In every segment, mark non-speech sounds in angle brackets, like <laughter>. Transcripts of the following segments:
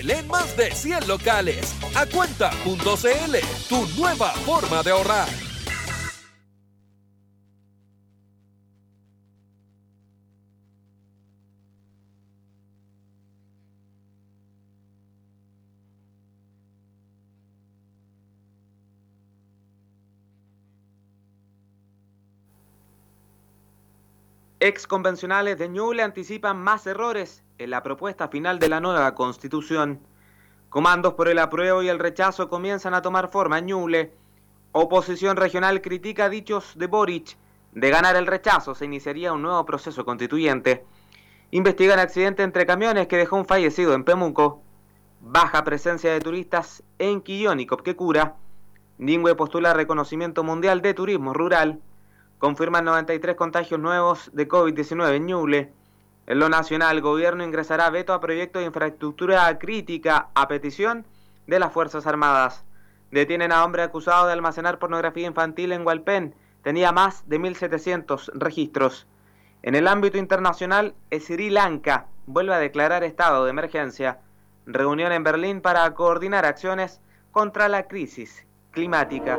Enel en más de 100 locales. A cuenta.cl, tu nueva forma de ahorrar. Ex convencionales de Ñuble anticipan más errores en la propuesta final de la nueva constitución. Comandos por el apruebo y el rechazo comienzan a tomar forma en Ñuble. Oposición regional critica dichos de Boric. De ganar el rechazo se iniciaría un nuevo proceso constituyente. Investigan accidente entre camiones que dejó un fallecido en Pemuco. Baja presencia de turistas en Quillón y Copquecura. Ningüe postula reconocimiento mundial de turismo rural confirman 93 contagios nuevos de COVID-19 en Ñuble. En lo nacional, el gobierno ingresará veto a proyectos de infraestructura crítica a petición de las Fuerzas Armadas. Detienen a hombre acusado de almacenar pornografía infantil en Hualpén. Tenía más de 1.700 registros. En el ámbito internacional, Sri Lanka vuelve a declarar estado de emergencia. Reunión en Berlín para coordinar acciones contra la crisis climática.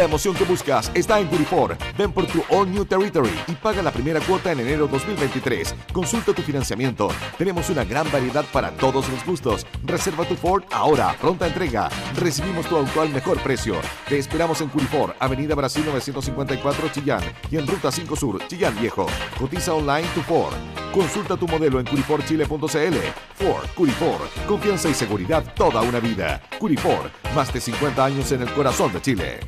La emoción que buscas está en Curifor. Ven por tu All New Territory y paga la primera cuota en enero 2023. Consulta tu financiamiento. Tenemos una gran variedad para todos los gustos. Reserva tu Ford ahora, pronta entrega. Recibimos tu auto al mejor precio. Te esperamos en Curifor, Avenida Brasil 954 Chillán y en Ruta 5 Sur, Chillán Viejo. Cotiza online tu Ford. Consulta tu modelo en curiforchile.cl. Ford, Curifor, confianza y seguridad toda una vida. Curifor, más de 50 años en el corazón de Chile.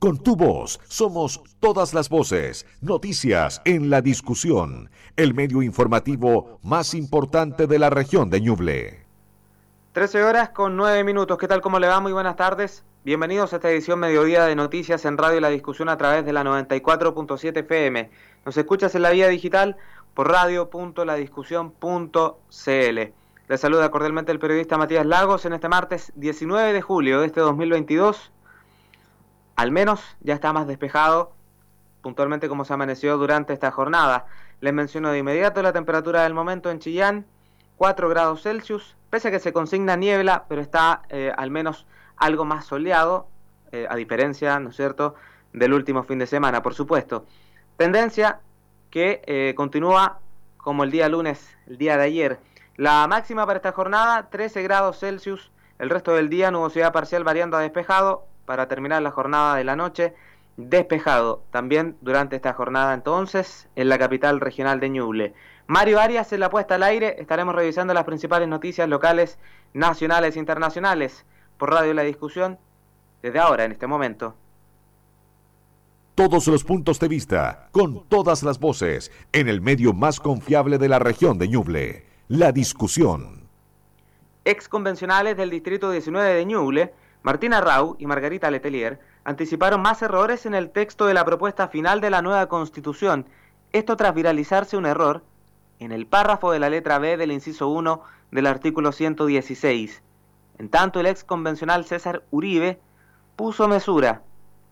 Con tu voz somos todas las voces, noticias en la discusión, el medio informativo más importante de la región de Ñuble. 13 horas con 9 minutos, ¿qué tal? ¿Cómo le va? Muy buenas tardes. Bienvenidos a esta edición mediodía de noticias en Radio La Discusión a través de la 94.7 FM. Nos escuchas en la vía digital por radio.ladiscusión.cl. Le saluda cordialmente el periodista Matías Lagos en este martes 19 de julio de este 2022 al menos ya está más despejado puntualmente como se amaneció durante esta jornada. Les menciono de inmediato la temperatura del momento en Chillán, 4 grados Celsius, pese a que se consigna niebla, pero está eh, al menos algo más soleado, eh, a diferencia, ¿no es cierto?, del último fin de semana, por supuesto. Tendencia que eh, continúa como el día lunes, el día de ayer. La máxima para esta jornada, 13 grados Celsius, el resto del día nubosidad parcial variando a despejado, para terminar la jornada de la noche. Despejado también durante esta jornada entonces en la capital regional de Ñuble. Mario Arias en la puesta al aire. Estaremos revisando las principales noticias locales, nacionales e internacionales por Radio La Discusión desde ahora, en este momento. Todos los puntos de vista, con todas las voces, en el medio más confiable de la región de Ñuble. La Discusión. Ex convencionales del Distrito 19 de Ñuble Martina Rau y Margarita Letelier anticiparon más errores en el texto de la propuesta final de la nueva Constitución, esto tras viralizarse un error en el párrafo de la letra B del inciso 1 del artículo 116. En tanto, el ex convencional César Uribe puso mesura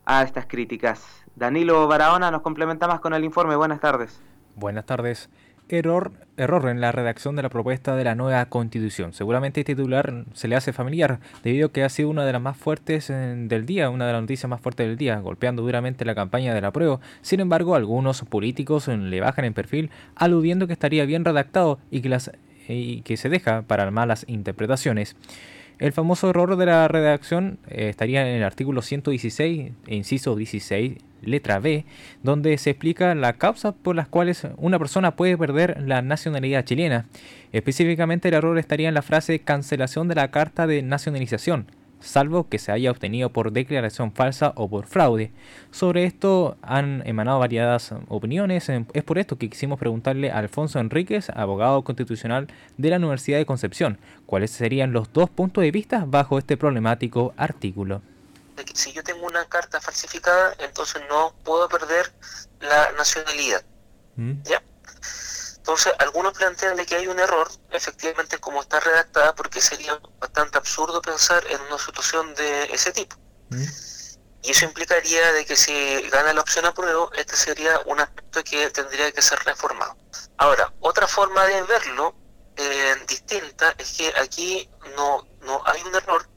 a estas críticas. Danilo Barahona nos complementa más con el informe. Buenas tardes. Buenas tardes error, error en la redacción de la propuesta de la nueva constitución. Seguramente este titular se le hace familiar debido a que ha sido una de las más fuertes del día, una de las noticias más fuertes del día, golpeando duramente la campaña de la prueba. Sin embargo, algunos políticos le bajan en perfil aludiendo que estaría bien redactado y que, y que se deja para malas interpretaciones. El famoso error de la redacción eh, estaría en el artículo 116, inciso 16, letra B, donde se explica la causa por las cuales una persona puede perder la nacionalidad chilena. Específicamente el error estaría en la frase cancelación de la carta de nacionalización, salvo que se haya obtenido por declaración falsa o por fraude. Sobre esto han emanado variadas opiniones, es por esto que quisimos preguntarle a Alfonso Enríquez, abogado constitucional de la Universidad de Concepción, cuáles serían los dos puntos de vista bajo este problemático artículo. Si yo tengo una carta falsificada, entonces no puedo perder la nacionalidad. ¿Mm? ¿Ya? Entonces, algunos plantean de que hay un error, efectivamente, como está redactada, porque sería bastante absurdo pensar en una situación de ese tipo. ¿Mm? Y eso implicaría de que si gana la opción apruebo, este sería un aspecto que tendría que ser reformado. Ahora, otra forma de verlo eh, distinta es que aquí no, no hay un error,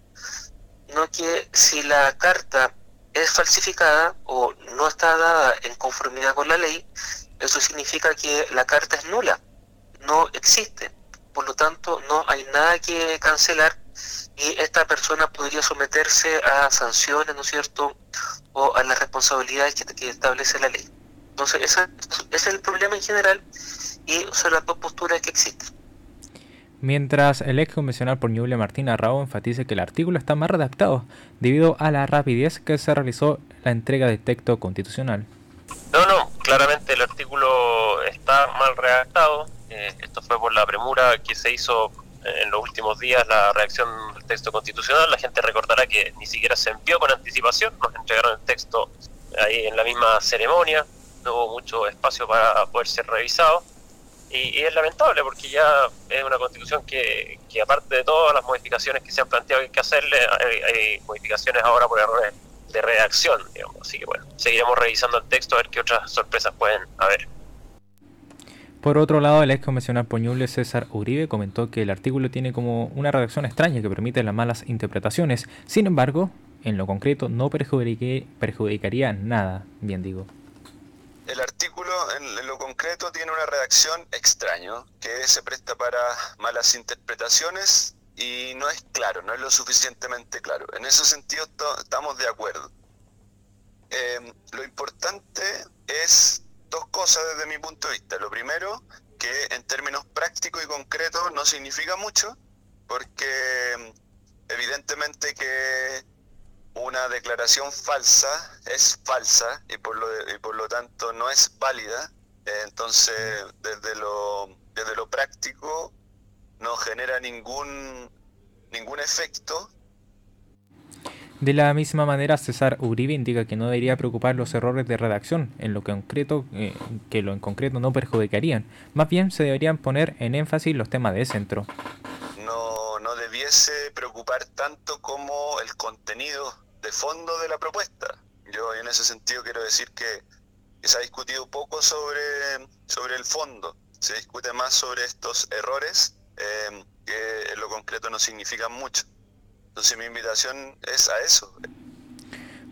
no que si la carta es falsificada o no está dada en conformidad con la ley, eso significa que la carta es nula, no existe. Por lo tanto, no hay nada que cancelar y esta persona podría someterse a sanciones, ¿no es cierto?, o a las responsabilidades que, establece la ley. Entonces, ese, es el problema en general y son las dos posturas que existen. Mientras el ex convencional por Ñuble Martín Arrao enfatiza que el artículo está mal redactado debido a la rapidez que se realizó la entrega del texto constitucional. No, no, claramente el artículo está mal redactado. Eh, esto fue por la premura que se hizo en los últimos días la reacción del texto constitucional. La gente recordará que ni siquiera se envió con anticipación, nos entregaron el texto ahí en la misma ceremonia, no hubo mucho espacio para poder ser revisado. Y, es lamentable porque ya es una constitución que, que, aparte de todas las modificaciones que se han planteado que hay que hacerle, hay, modificaciones ahora por errores de redacción, digamos. Así que bueno, seguiremos revisando el texto a ver qué otras sorpresas pueden haber. Por otro lado, el ex convencional Poñuble César Uribe comentó que el artículo tiene como una redacción extraña que permite las malas interpretaciones. Sin embargo, en lo concreto no perjudicaría nada, bien digo. Tiene una redacción extraña que se presta para malas interpretaciones y no es claro, no es lo suficientemente claro. En ese sentido estamos de acuerdo. Eh, lo importante es dos cosas desde mi punto de vista. Lo primero, que en términos prácticos y concretos no significa mucho, porque mm, evidentemente que una declaración falsa es falsa y por lo, y por lo tanto no es válida. Entonces, desde lo, desde lo práctico no genera ningún, ningún efecto de la misma manera, César Uribe indica que no debería preocupar los errores de redacción, en lo que, concreto, eh, que lo en concreto no perjudicarían. Más bien se deberían poner en énfasis los temas de centro. No, no debiese preocupar tanto como el contenido de fondo de la propuesta. Yo en ese sentido quiero decir que, se ha discutido poco sobre, sobre el fondo. Se discute más sobre estos errores eh, que en lo concreto no significan mucho. Entonces mi invitación es a eso.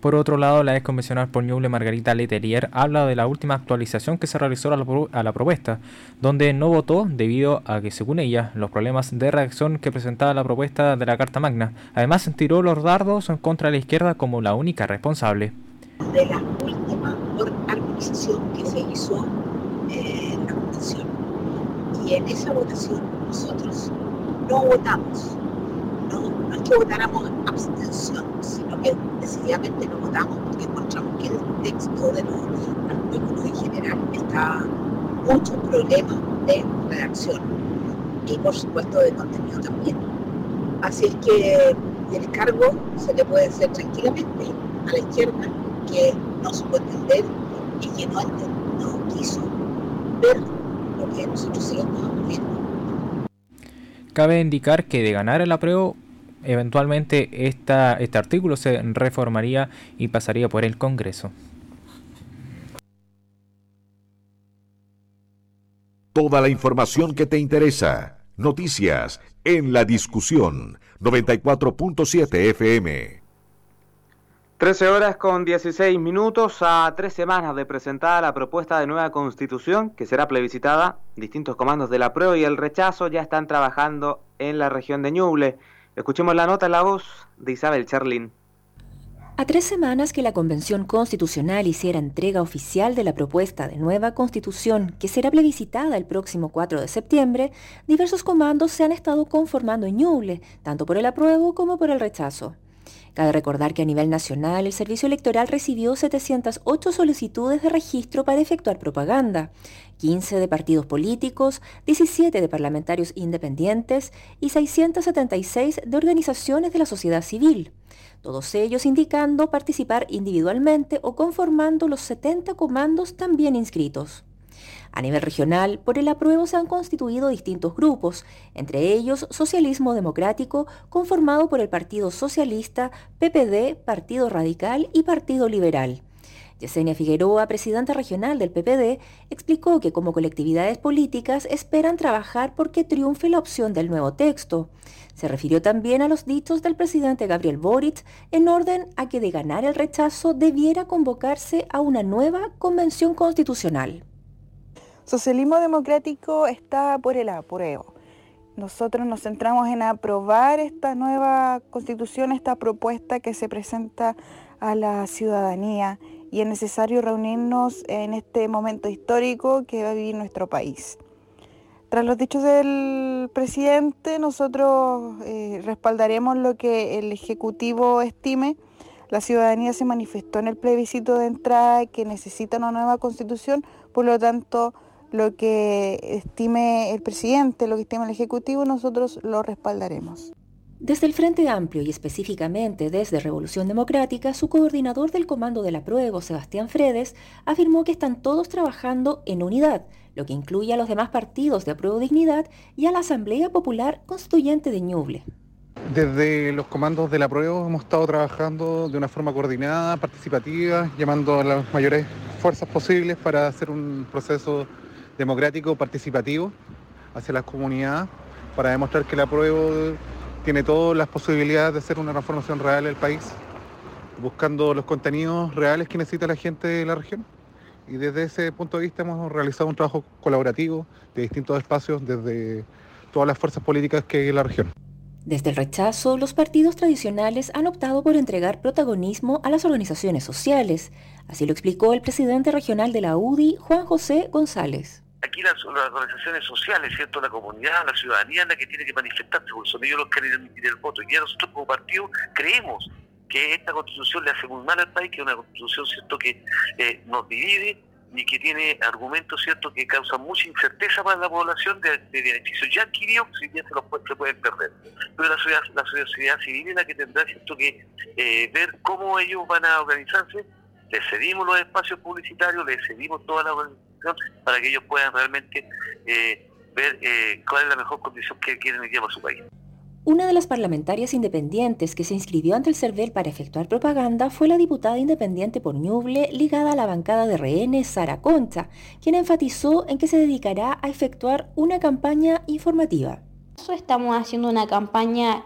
Por otro lado, la ex convencional por Ñuble Margarita Leterier habla de la última actualización que se realizó a la, a la, propuesta, donde no votó debido a que, según ella, los problemas de reacción que presentaba la propuesta de la Carta Magna. Además, tiró los dardos en contra de la izquierda como la única responsable. De la última que se hizo eh, la votación. Y en esa votación nosotros no votamos no, es que votáramos abstención, sino que decididamente no votamos porque encontramos que el texto de los artículos en general está mucho problema de redacción y por supuesto de contenido también. Así es que el cargo se le puede hacer tranquilamente a la izquierda que no se puede que no, no quiso ver lo que nosotros seguimos viendo. Cabe indicar que de ganar el apruebo, eventualmente esta, este artículo se reformaría y pasaría por el Congreso. Toda la información que te interesa. Noticias en la discusión 94.7 FM. 13 horas con 16 minutos a tres semanas de presentada la propuesta de nueva constitución que será plebiscitada. Distintos comandos de la prueba y el rechazo ya están trabajando en la región de Ñuble. Escuchemos la nota en la voz de Isabel Charlin. A tres semanas que la Convención Constitucional hiciera entrega oficial de la propuesta de nueva constitución que será plebiscitada el próximo 4 de septiembre, diversos comandos se han estado conformando en Ñuble, tanto por el apruebo como por el rechazo. Cabe recordar que a nivel nacional el Servicio Electoral recibió 708 solicitudes de registro para efectuar propaganda, 15 de partidos políticos, 17 de parlamentarios independientes y 676 de organizaciones de la sociedad civil. todos ellos indicando participar individualmente o conformando los 70 comandos también inscritos. A nivel regional, por el apruebo se han constituido distintos grupos, entre ellos Socialismo Democrático, conformado por el Partido Socialista, PPD, Partido Radical y Partido Liberal. Yesenia Figueroa, presidenta regional del PPD, explicó que como colectividades políticas esperan trabajar porque triunfe la opción del nuevo texto. Se refirió también a los dichos del presidente Gabriel Boric en orden a que de ganar el rechazo debiera convocarse a una nueva convención constitucional. Socialismo democrático está por el apruebo. Nosotros nos centramos en aprobar esta nueva constitución, esta propuesta que se presenta a la ciudadanía y es necesario reunirnos en este momento histórico que va a vivir nuestro país. Tras los dichos del presidente, nosotros eh, respaldaremos lo que el Ejecutivo estime. La ciudadanía se manifestó en el plebiscito de entrada que necesita una nueva constitución, por lo tanto, lo que estime el presidente, lo que estime el Ejecutivo, nosotros lo respaldaremos. Desde el Frente Amplio y específicamente desde Revolución Democrática, su coordinador del Comando del Apruebo, Sebastián Fredes, afirmó que están todos trabajando en unidad, lo que incluye a los demás partidos de Apruebo Dignidad y a la Asamblea Popular Constituyente de Ñuble. Desde los comandos del apruebo hemos estado trabajando de una forma coordinada, participativa, llamando a las mayores fuerzas posibles para hacer un proceso democrático participativo hacia las comunidades para demostrar que el apruebo tiene todas las posibilidades de hacer una transformación real del país, buscando los contenidos reales que necesita la gente de la región. Y desde ese punto de vista hemos realizado un trabajo colaborativo de distintos espacios desde todas las fuerzas políticas que hay en la región. Desde el rechazo, los partidos tradicionales han optado por entregar protagonismo a las organizaciones sociales. Así lo explicó el presidente regional de la UDI, Juan José González aquí las, organizaciones sociales, ¿cierto? La comunidad, la ciudadanía es la que tiene que manifestarse, porque son ellos los que emitir el voto. Y ya nosotros como partido creemos que esta constitución le hace muy mal al país, que es una constitución, ¿cierto?, que eh, nos divide y que tiene argumentos, ¿cierto?, que causan mucha incerteza para la población de, beneficios ya adquiridos, si bien se los se pueden perder. Pero la sociedad, la sociedad civil es la que tendrá, ¿cierto?, que eh, ver cómo ellos van a organizarse. Les cedimos los espacios publicitarios, les cedimos toda para que ellos puedan realmente eh, ver eh, cuál es la mejor condición que quieren llevar a su país. Una de las parlamentarias independientes que se inscribió ante el CERVEL para efectuar propaganda fue la diputada independiente por Ñuble ligada a la bancada de rehenes Sara Concha, quien enfatizó en que se dedicará a efectuar una campaña informativa. Estamos haciendo una campaña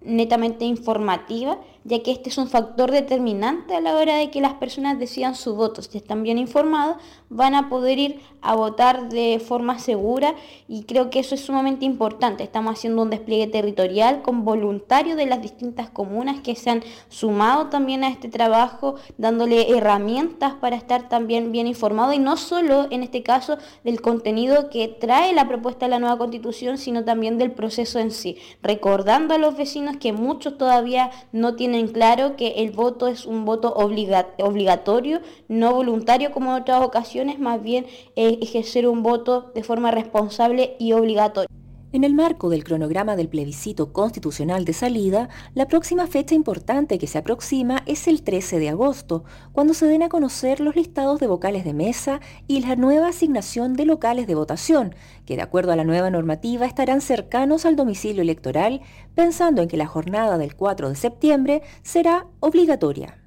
netamente informativa, ya que este es un factor determinante a la hora de que las personas decidan su voto. Si están bien informados, van a poder ir a votar de forma segura y creo que eso es sumamente importante. Estamos haciendo un despliegue territorial con voluntarios de las distintas comunas que se han sumado también a este trabajo, dándole herramientas para estar también bien informados y no solo en este caso del contenido que trae la propuesta de la nueva constitución, sino también del proceso en sí, recordando a los vecinos que muchos todavía no tienen claro que el voto es un voto obligatorio, no voluntario como en otras ocasiones, más bien ejercer un voto de forma responsable y obligatoria. En el marco del cronograma del plebiscito constitucional de salida, la próxima fecha importante que se aproxima es el 13 de agosto, cuando se den a conocer los listados de vocales de mesa y la nueva asignación de locales de votación, que de acuerdo a la nueva normativa estarán cercanos al domicilio electoral, pensando en que la jornada del 4 de septiembre será obligatoria.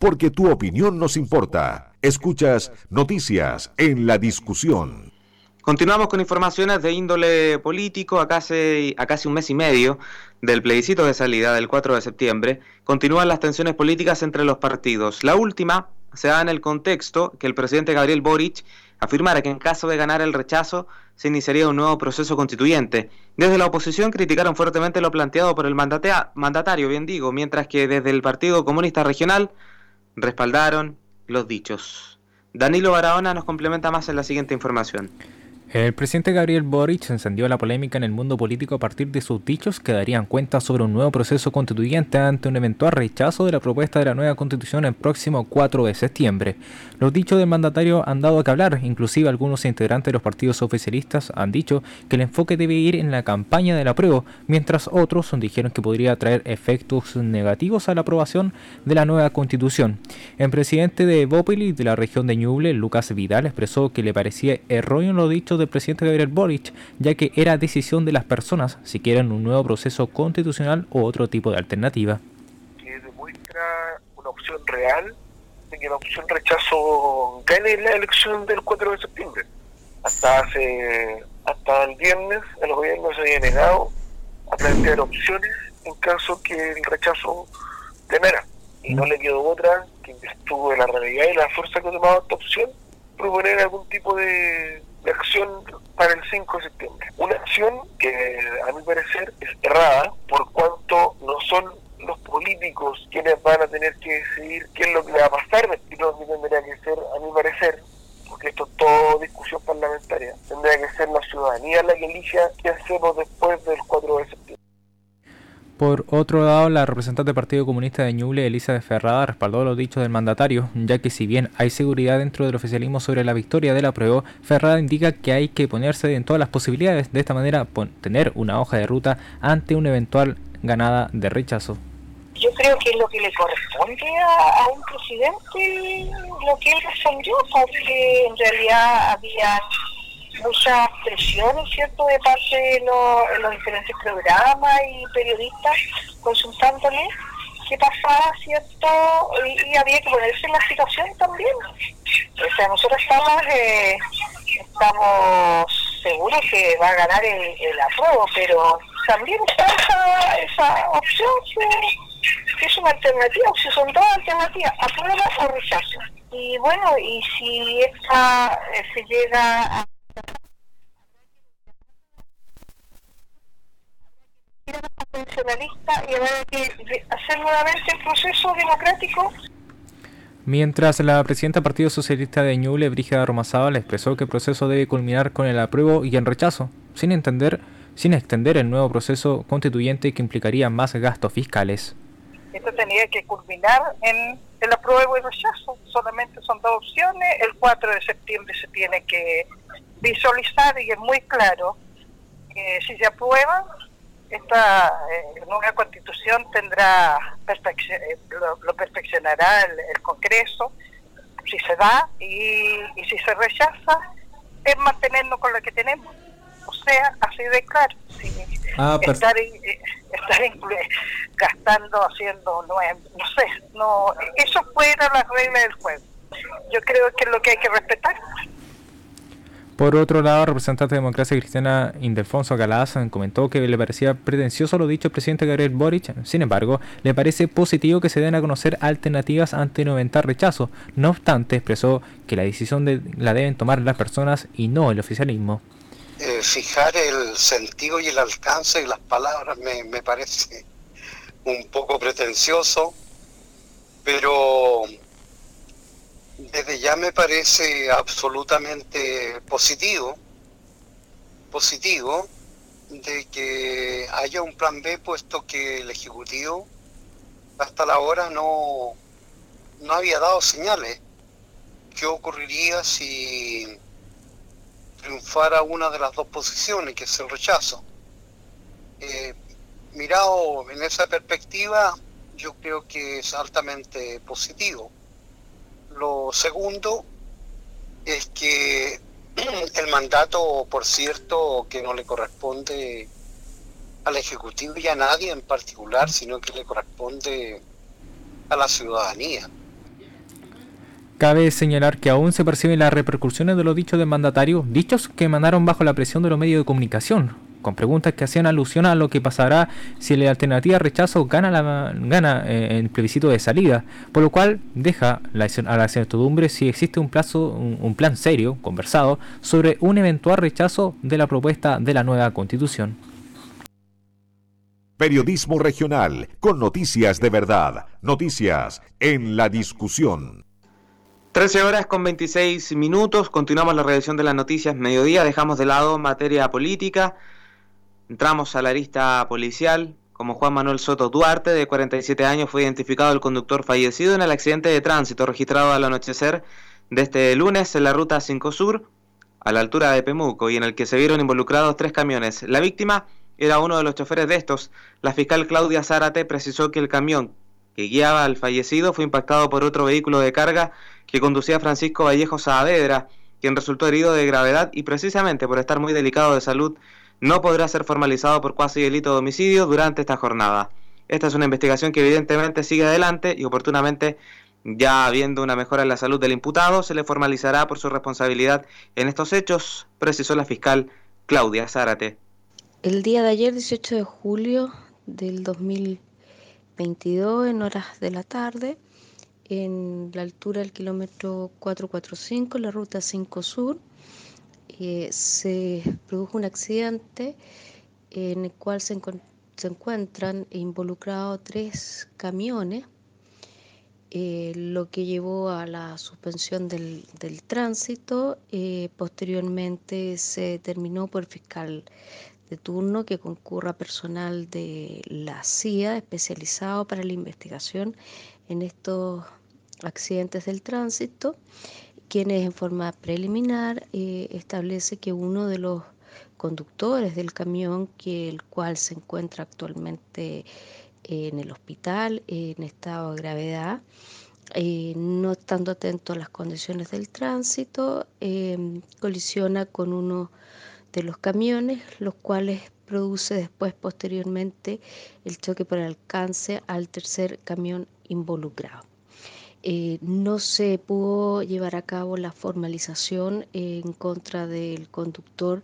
Porque tu opinión nos importa. Escuchas noticias en la discusión. Continuamos con informaciones de índole político. A casi, a casi un mes y medio del plebiscito de salida del 4 de septiembre, continúan las tensiones políticas entre los partidos. La última se da en el contexto que el presidente Gabriel Boric afirmara que en caso de ganar el rechazo se iniciaría un nuevo proceso constituyente. Desde la oposición criticaron fuertemente lo planteado por el mandatario, bien digo, mientras que desde el Partido Comunista Regional respaldaron los dichos. Danilo Barahona nos complementa más en la siguiente información. El presidente Gabriel Boric encendió la polémica en el mundo político a partir de sus dichos que darían cuenta sobre un nuevo proceso constituyente ante un eventual rechazo de la propuesta de la nueva constitución el próximo 4 de septiembre. Los dichos del mandatario han dado a que hablar, inclusive algunos integrantes de los partidos oficialistas han dicho que el enfoque debe ir en la campaña del apruebo, mientras otros dijeron que podría traer efectos negativos a la aprobación de la nueva constitución. El presidente de Bopili de la región de Ñuble, Lucas Vidal, expresó que le parecía erróneo los dichos del presidente Gabriel Boric, ya que era decisión de las personas si quieren un nuevo proceso constitucional o otro tipo de alternativa. Que demuestra una opción real de que la opción rechazo gane la elección del 4 de septiembre. Hasta hace hasta el viernes el gobierno se había negado a plantear opciones en caso que el rechazo temera. Y no le quedó otra que en de la realidad y la fuerza que ha tomado esta opción, proponer algún tipo de de acción para el 5 de septiembre. Una acción que a mi parecer es errada por cuanto no son los políticos quienes van a tener que decidir qué es lo que va a pasar, sino que tendría que ser, a mi parecer, porque esto es todo discusión parlamentaria, tendría que ser la ciudadanía la que elija qué hacemos después del 4 de septiembre. Por otro lado, la representante del Partido Comunista de Ñuble, Elisa de Ferrada, respaldó los dichos del mandatario, ya que si bien hay seguridad dentro del oficialismo sobre la victoria de la prueba, Ferrada indica que hay que ponerse en todas las posibilidades, de esta manera tener una hoja de ruta ante una eventual ganada de rechazo. Yo creo que es lo que le corresponde a, un presidente lo que él respondió, porque en realidad había muchas presiones, ¿cierto?, de parte de los, diferentes programas y periodistas consultándole qué pasaba, ¿cierto? Y, había que ponerse en la situación también. O sea, nosotros estamos, eh, estamos seguros que va a ganar el, el apruebo, pero también está esa, esa opción que, es una alternativa, o sea, son dos alternativas, aprueba o rechazo. Y bueno, y si esta eh, se llega a y habrá que hacer nuevamente el proceso democrático. Mientras la presidenta del Partido Socialista de Ñuble, Brígida le expresó que el proceso debe culminar con el apruebo y el rechazo, sin entender, sin extender el nuevo proceso constituyente que implicaría más gastos fiscales. Esto tenía que culminar en el apruebo y rechazo. Solamente son dos opciones. El 4 de septiembre se tiene que visualizar y es muy claro que si se aprueba, esta eh, nueva constitución tendrá eh, lo, perfeccionará el, Congreso si se da y, si se rechaza es mantenernos con lo que tenemos. O sea así de claro ah, estar, eh, estar gastando haciendo no, no sé no eso fuera la regla del juego. Yo creo que es lo que hay que respetar por otro lado, el representante de Democracia Cristiana Indelfonso Galaz comentó que le parecía pretencioso lo dicho el presidente Gabriel Boric. Sin embargo, le parece positivo que se den a conocer alternativas ante no rechazo. No obstante, expresó que la decisión de, la deben tomar las personas y no el oficialismo. Eh, fijar el sentido y el alcance de las palabras me parece un poco pretencioso, pero desde ya me parece absolutamente positivo, positivo de que haya un plan B puesto que el Ejecutivo hasta la hora no, no había dado señales. ¿Qué ocurriría si triunfara una de las dos posiciones, que es el rechazo? Eh, mirado en esa perspectiva, yo creo que es altamente positivo. Lo segundo es que <clears throat> el mandato, por cierto, que no le corresponde al Ejecutivo y a nadie en particular, sino que le corresponde a la ciudadanía. Cabe señalar que aún se perciben las repercusiones de los dichos del mandatario, dichos que emanaron bajo la presión de los medios de comunicación, con preguntas que hacían alusión a lo que pasará si la alternativa rechazo gana, la, gana eh, el plebiscito de salida, por lo cual deja a la incertidumbre si existe un, plazo, un plan serio, conversado, sobre un eventual rechazo de la propuesta de la nueva constitución. Periodismo regional, con noticias de verdad, noticias en la discusión. 13 horas con 26 minutos, continuamos la revisión de las noticias mediodía, dejamos de lado materia política, entramos a la lista policial, como Juan Manuel Soto Duarte, de 47 años, fue identificado el conductor fallecido en el accidente de tránsito registrado al anochecer de este lunes en la ruta 5 Sur, a la altura de Pemuco, y en el que se vieron involucrados tres camiones. La víctima era uno de los choferes de estos. La fiscal Claudia Zárate precisó que el camión que guiaba al fallecido fue impactado por otro vehículo de carga que conducía Francisco Vallejo Saavedra, quien resultó herido de gravedad y precisamente por estar muy delicado de salud no podrá ser formalizado por cuasi delito de homicidio durante esta jornada. Esta es una investigación que evidentemente sigue adelante y oportunamente, ya habiendo una mejora en la salud del imputado, se le formalizará por su responsabilidad en estos hechos, precisó la fiscal Claudia Zárate. El día de ayer, 18 de julio del 2022, en horas de la tarde, en la altura del kilómetro 445, la ruta 5 Sur, eh, se produjo un accidente en el cual se, encuentran involucrados tres camiones, eh, lo que llevó a la suspensión del, tránsito. Eh, posteriormente se determinó por fiscal de turno que concurra personal de la CIA especializado para la investigación en estos accidentes del tránsito, quienes en forma preliminar eh, establece que uno de los conductores del camión, que el cual se encuentra actualmente en el hospital en estado de gravedad, eh, no estando atento a las condiciones del tránsito, eh, colisiona con uno de los camiones, los cuales produce después posteriormente el choque por alcance al tercer camión involucrado. Eh, no se pudo llevar a cabo la formalización en contra del conductor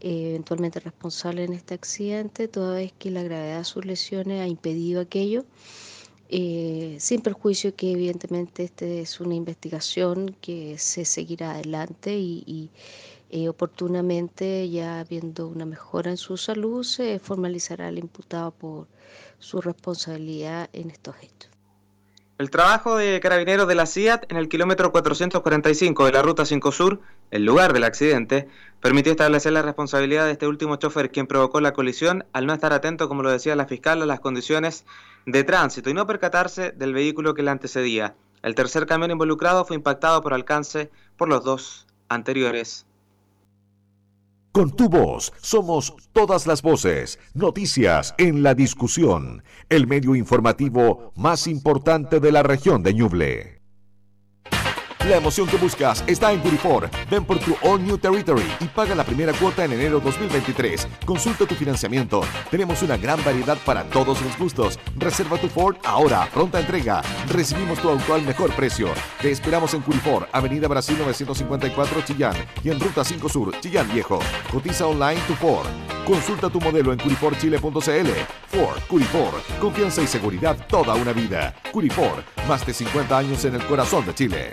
eh, eventualmente responsable en este accidente, toda vez que la gravedad de sus lesiones ha impedido aquello. Eh, sin perjuicio que evidentemente esta es una investigación que se seguirá adelante y, y oportunamente ya habiendo una mejora en su salud se formalizará el imputado por su responsabilidad en estos hechos. El trabajo de carabineros de la CIAT en el kilómetro 445 de la Ruta 5 Sur, el lugar del accidente, permitió establecer la responsabilidad de este último chofer quien provocó la colisión al no estar atento, como lo decía la fiscal, a las condiciones de tránsito y no percatarse del vehículo que le antecedía. El tercer camión involucrado fue impactado por alcance por los dos anteriores. Con tu voz somos todas las voces, noticias en la discusión, el medio informativo más importante de la región de Ñuble. La emoción que buscas está en Curifor. Ven por tu All New Territory y paga la primera cuota en enero 2023. Consulta tu financiamiento. Tenemos una gran variedad para todos los gustos. Reserva tu Ford ahora, pronta entrega. Recibimos tu auto al mejor precio. Te esperamos en Curifor, Avenida Brasil 954 Chillán y en Ruta 5 Sur, Chillán Viejo. Cotiza online tu Ford. Consulta tu modelo en curiforchile.cl. Ford, Curifor, confianza y seguridad toda una vida. Curifor, más de 50 años en el corazón de Chile.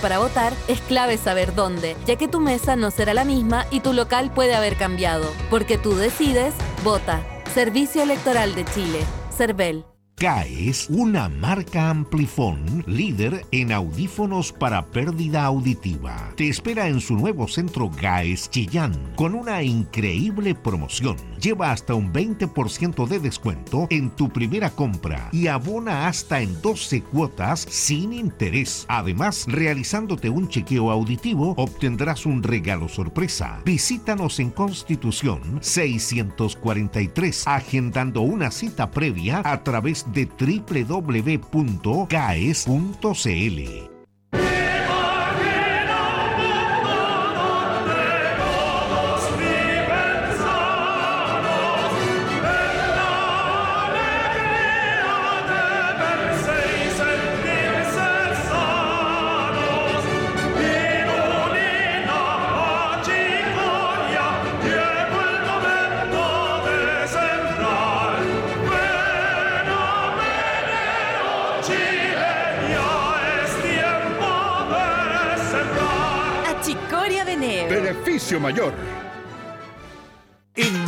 para votar es clave saber dónde, ya que tu mesa no será la misma y tu local puede haber cambiado. Porque tú decides, vota. Servicio Electoral de Chile. CERVEL. GAES, una marca Amplifon, líder en audífonos para pérdida auditiva. Te espera en su nuevo centro GAES Chillán, con una increíble promoción. Lleva hasta un 20% de descuento en tu primera compra y abona hasta en 12 cuotas sin interés. Además, realizándote un chequeo auditivo, obtendrás un regalo sorpresa. Visítanos en Constitución 643, agendando una cita previa a través de www.caes.cl.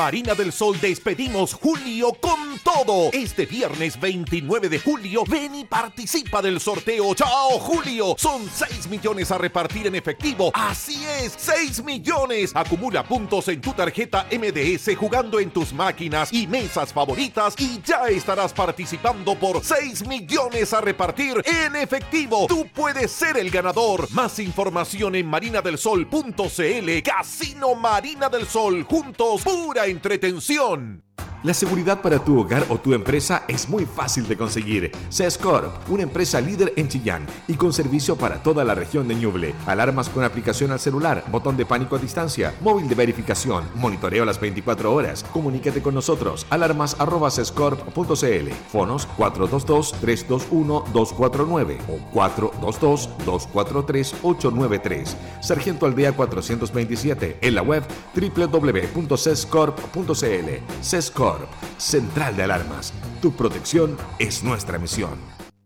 Marina del Sol despedimos julio con todo. Este viernes 29 de julio, ven y participa del sorteo. ¡Chao, Julio! Son 6 millones a repartir en efectivo. Así es, 6 millones. Acumula puntos en tu tarjeta MDS jugando en tus máquinas y mesas favoritas y ya estarás participando por 6 millones a repartir en efectivo. Tú puedes ser el ganador. Más información en marinadelsol.cl. Casino Marina del Sol. Juntos pura entretención. La seguridad para tu hogar o tu empresa es muy fácil de conseguir. Sescorp, una empresa líder en Chillán y con servicio para toda la región de Ñuble. Alarmas con aplicación al celular, botón de pánico a distancia, móvil de verificación, monitoreo las 24 horas. Comunícate con nosotros. Alarmas@sescorp.cl. Fonos 422-321-249 o 422-243-893. Sargento Aldea 427 en la web www.sescorp.cl. Central de Alarmas. Tu protección es nuestra misión.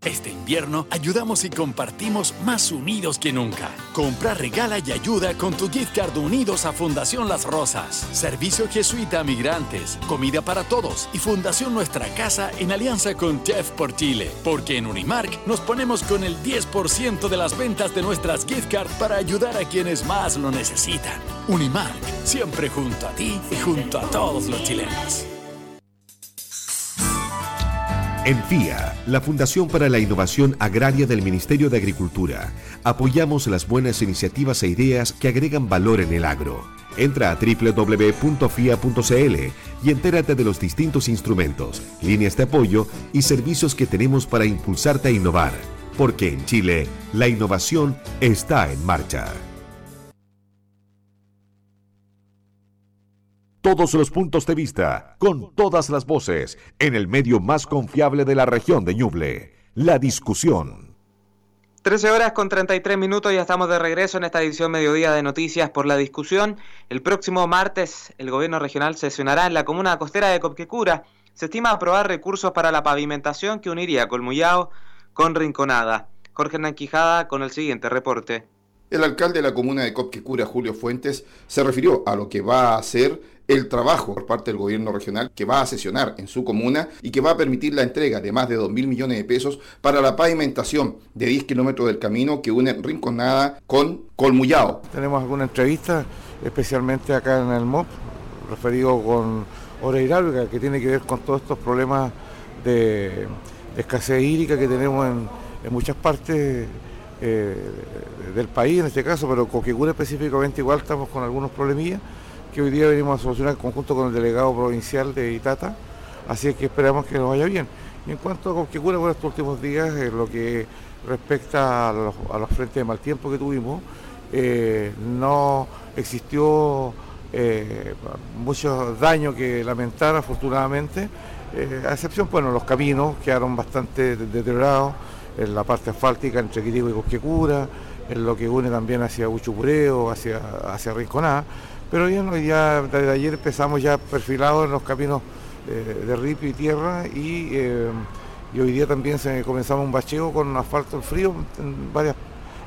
Este invierno ayudamos y compartimos más unidos que nunca. Compra, regala y ayuda con tu gift card unidos a Fundación Las Rosas. Servicio jesuita a migrantes, comida para todos y Fundación Nuestra Casa en alianza con Jeff por Chile. Porque en Unimark nos ponemos con el 10% de las ventas de nuestras gift cards para ayudar a quienes más lo necesitan. Unimark, siempre junto a ti y junto a todos los chilenos. En FIA, la Fundación para la Innovación Agraria del Ministerio de Agricultura, apoyamos las buenas iniciativas e ideas que agregan valor en el agro. Entra a www.fia.cl y entérate de los distintos instrumentos, líneas de apoyo y servicios que tenemos para impulsarte a innovar. Porque en Chile, la innovación está en marcha. Todos los puntos de vista, con todas las voces, en el medio más confiable de la región de Ñuble, la discusión. 13 horas con 33 minutos, ya estamos de regreso en esta edición mediodía de noticias por la discusión. El próximo martes el gobierno regional sesionará en la comuna costera de Copquecura. Se estima aprobar recursos para la pavimentación que uniría Colmuyao con Rinconada. Jorge Hernán Quijada con el siguiente reporte. El alcalde de la comuna de Copquecura, Julio Fuentes, se refirió a lo que va a hacer el trabajo por parte del gobierno regional que va a sesionar en su comuna y que va a permitir la entrega de más de 2 mil millones de pesos para la pavimentación de 10 kilómetros del camino que une Rinconada con Colmullao. Tenemos alguna entrevista, especialmente acá en el MOP, referido con Hidráulica, que tiene que ver con todos estos problemas de, escasez hídrica que tenemos en, muchas partes eh, del país en este caso, pero Coquicura específicamente igual estamos con algunos problemillas que hoy día venimos a solucionar en conjunto con el delegado provincial de Itata, así que esperamos que nos vaya bien. En cuanto a Conquicura, por estos últimos días, en lo que respecta a los, frentes de mal tiempo que tuvimos, eh, no existió eh, muchos daños que lamentar, afortunadamente, eh, a excepción, bueno, los caminos quedaron bastante deteriorados, en la parte asfáltica entre Quirigo y Cosquecura, en lo que une también hacia Uchupureo, hacia, hacia Rinconá, pero hoy ya desde ayer empezamos ya perfilados en los caminos eh, de ripio y tierra eh, y, hoy día también se comenzamos un bacheo con asfalto frío en varias,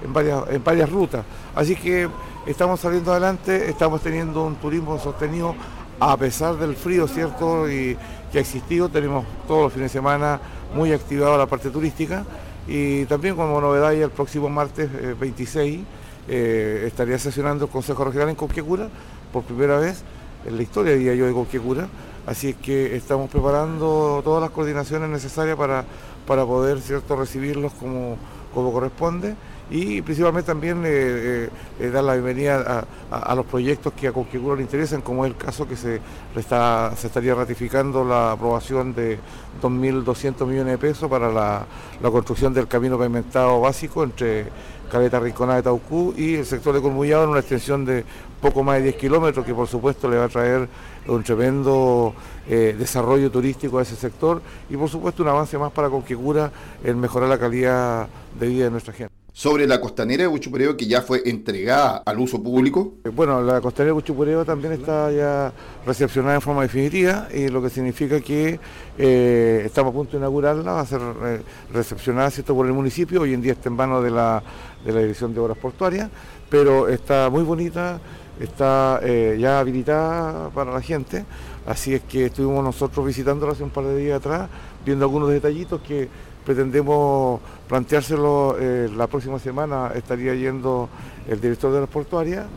en, varias, en varias rutas. Así que estamos saliendo adelante, estamos teniendo un turismo sostenido a pesar del frío, ¿cierto? Y que ha existido, tenemos todos los fines de semana muy activada la parte turística y también como novedad ya el próximo martes 26 eh, eh, estaría sesionando el Consejo Regional en Conquecura por primera vez en la historia, diría yo, de Conquecura. Así que estamos preparando todas las coordinaciones necesarias para, para poder ¿cierto? recibirlos como, como corresponde y principalmente también eh, eh, dar la bienvenida a, los proyectos que a Conquecura le interesan, como es el caso que se, está, se estaría ratificando la aprobación de 2.200 millones de pesos para la, construcción del camino pavimentado básico entre Caleta Rinconada de Taucú y el sector de Colmullado en una extensión de poco más de 10 kilómetros que por supuesto le va a traer un tremendo eh, desarrollo turístico a ese sector y por supuesto un avance más para Conquicura en mejorar la calidad de vida de nuestra gente. Sobre la costanera de Huchupureo que ya fue entregada al uso público? Eh, bueno, la costanera de Huchupureo también está ya recepcionada en forma definitiva y lo que significa que eh, estamos a punto de inaugurarla, va a ser eh, recepcionada ¿cierto? por el municipio, hoy en día está en manos de la, de la Dirección de Obras Portuarias, pero está muy bonita, está ya habilitada para la gente, así es que estuvimos nosotros visitándola hace un par de días atrás, viendo algunos detallitos que pretendemos planteárselo eh, la próxima semana, estaría yendo el director de Obras Portuarias.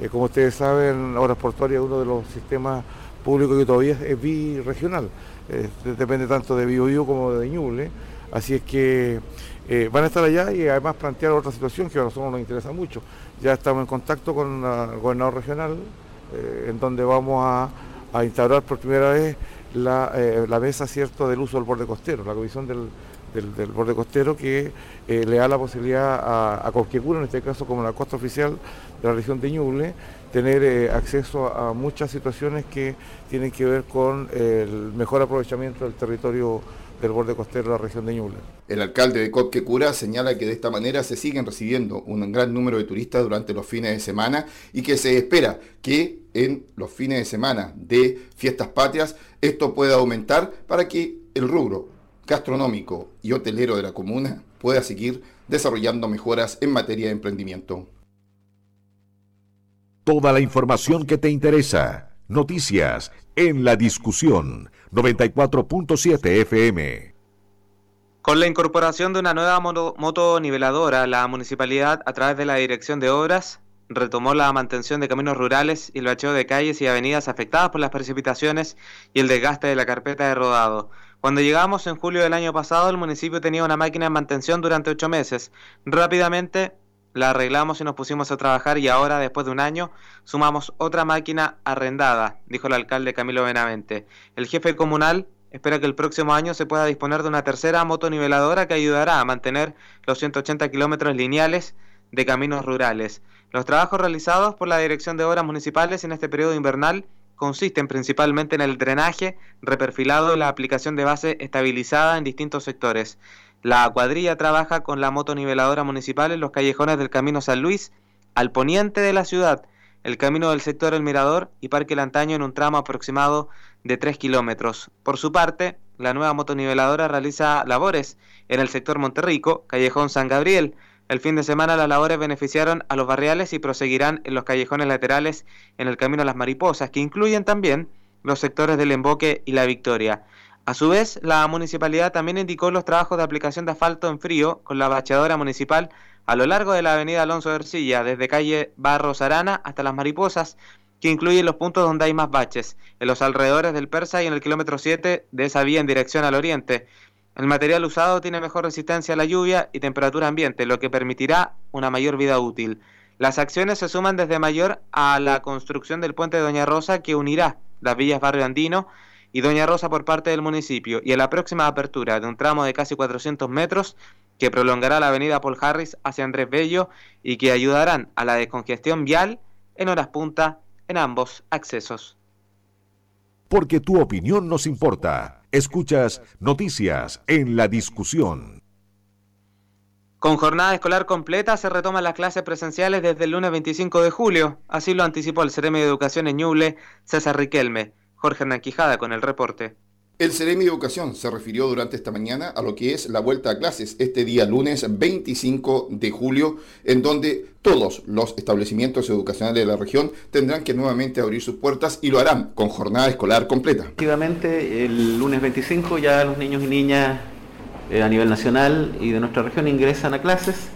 Eh, como ustedes saben, Obras Portuarias es uno de los sistemas públicos que todavía es biregional, eh, depende tanto de Biobío como de Ñuble, así es que van a estar allá y además plantear otra situación que a nosotros nos interesa mucho. Ya estamos en contacto con el gobernador regional, en donde vamos a, instaurar por primera vez la, la mesa cierto del uso del borde costero, la comisión del del, borde costero que eh, le da la posibilidad a, a en este caso como la costa oficial de la región de Ñuble, tener eh, acceso a, muchas situaciones que tienen que ver con el mejor aprovechamiento del territorio del borde costero de la región de Ñuble. El alcalde de Cosquecura señala que de esta manera se siguen recibiendo un gran número de turistas durante los fines de semana y que se espera que en los fines de semana de fiestas patrias esto pueda aumentar para que el rubro gastronómico y hotelero de la comuna pueda seguir desarrollando mejoras en materia de emprendimiento. Toda la información que te interesa. Noticias en la discusión 94.7 FM. Con la incorporación de una nueva moto, niveladora, la municipalidad, a través de la Dirección de Obras, retomó la mantención de caminos rurales y el bacheo de calles y avenidas afectadas por las precipitaciones y el desgaste de la carpeta de rodado. Cuando llegamos en julio del año pasado, el municipio tenía una máquina en mantención durante ocho meses. Rápidamente la arreglamos y nos pusimos a trabajar y ahora, después de un año, sumamos otra máquina arrendada, dijo el alcalde Camilo Benavente. El jefe comunal espera que el próximo año se pueda disponer de una tercera motoniveladora que ayudará a mantener los 180 kilómetros lineales de caminos rurales. Los trabajos realizados por la Dirección de Obras Municipales en este periodo invernal consisten principalmente en el drenaje reperfilado y la aplicación de base estabilizada en distintos sectores. La cuadrilla trabaja con la motoniveladora municipal en los callejones del Camino San Luis, al poniente de la ciudad, el camino del sector El Mirador y Parque Lantaño en un tramo aproximado de 3 kilómetros. Por su parte, la nueva motoniveladora realiza labores en el sector Monterrico, Callejón San Gabriel, el fin de semana las labores beneficiaron a los barriales y proseguirán en los callejones laterales en el Camino a las Mariposas, que incluyen también los sectores del Emboque y la Victoria. A su vez, la municipalidad también indicó los trabajos de aplicación de asfalto en frío con la bacheadora municipal a lo largo de la avenida Alonso de Ercilla, desde calle Barros Arana hasta las Mariposas, que incluyen los puntos donde hay más baches, en los alrededores del Persa y en el kilómetro 7 de esa vía en dirección al oriente. El material usado tiene mejor resistencia a la lluvia y temperatura ambiente, lo que permitirá una mayor vida útil. Las acciones se suman desde Mayor a la construcción del puente de Doña Rosa que unirá las villas Barrio Andino y Doña Rosa por parte del municipio y a la próxima apertura de un tramo de casi 400 metros que prolongará la avenida Paul Harris hacia Andrés Bello y que ayudarán a la descongestión vial en horas punta en ambos accesos. Porque tu opinión nos importa. Escuchas noticias en la discusión. Con jornada escolar completa se retoman las clases presenciales desde el lunes 25 de julio. Así lo anticipó el Ceremi de Educación en Ñuble, César Riquelme. Jorge Hernán con el reporte. El Ceremi de Educación se refirió durante esta mañana a lo que es la vuelta a clases este día lunes 25 de julio, en donde todos los establecimientos educacionales de la región tendrán que nuevamente abrir sus puertas y lo harán con jornada escolar completa. Efectivamente, el lunes 25 ya los niños y niñas eh, a nivel nacional y de nuestra región ingresan a clases.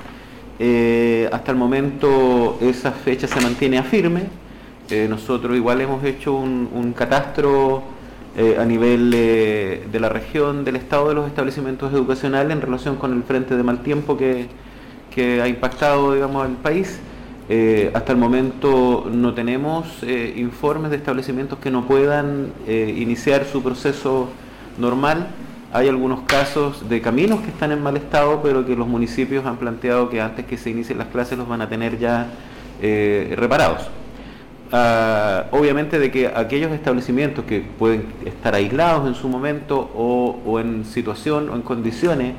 Eh, hasta el momento esa fecha se mantiene a firme. Eh, nosotros igual hemos hecho un catastro eh, a nivel de la región, del estado de los establecimientos educacionales en relación con el frente de mal tiempo que, ha impactado digamos, al país. Eh, hasta el momento no tenemos eh, informes de establecimientos que no puedan iniciar su proceso normal. Hay algunos casos de caminos que están en mal estado, pero que los municipios han planteado que antes que se inicien las clases los van a tener ya reparados. Ah, obviamente de que aquellos establecimientos que pueden estar aislados en su momento o, en situación o en condiciones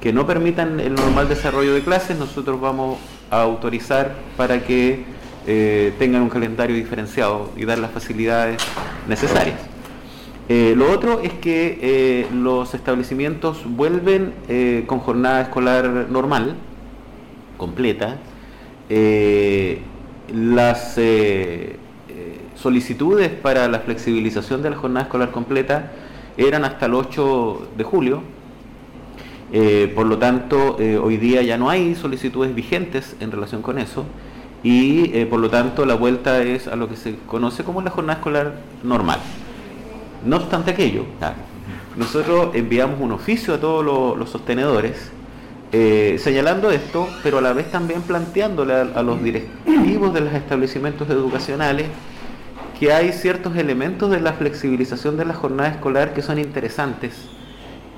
que no permitan el normal desarrollo de clases, nosotros vamos a autorizar para que eh, tengan un calendario diferenciado y dar las facilidades necesarias. Eh, lo otro es que eh, los establecimientos vuelven con jornada escolar normal, completa. Las solicitudes para la flexibilización de la jornada escolar completa eran hasta el 8 de julio, eh, por lo tanto, eh, hoy día ya no hay solicitudes vigentes en relación con eso y eh, por lo tanto la vuelta es a lo que se conoce como la jornada escolar normal. No obstante aquello, nosotros enviamos un oficio a todos los, sostenedores señalando esto, pero a la vez también planteándole a los directivos de los establecimientos educacionales que hay ciertos elementos de la flexibilización de la jornada escolar que son interesantes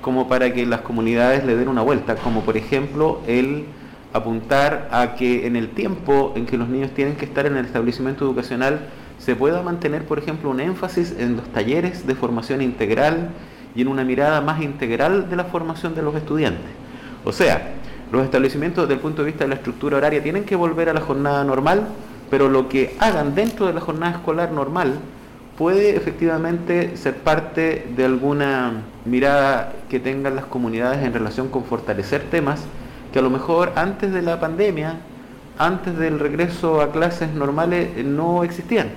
como para que las comunidades le den una vuelta, como por ejemplo el apuntar a que en el tiempo en que los niños tienen que estar en el establecimiento educacional se pueda mantener, por ejemplo, un énfasis en los talleres de formación integral y en una mirada más integral de la formación de los estudiantes. O sea, los establecimientos desde el punto de vista de la estructura horaria tienen que volver a la jornada normal, pero lo que hagan dentro de la jornada escolar normal puede efectivamente ser parte de alguna mirada que tengan las comunidades en relación con fortalecer temas que a lo mejor antes de la pandemia, antes del regreso a clases normales, eh, no existían.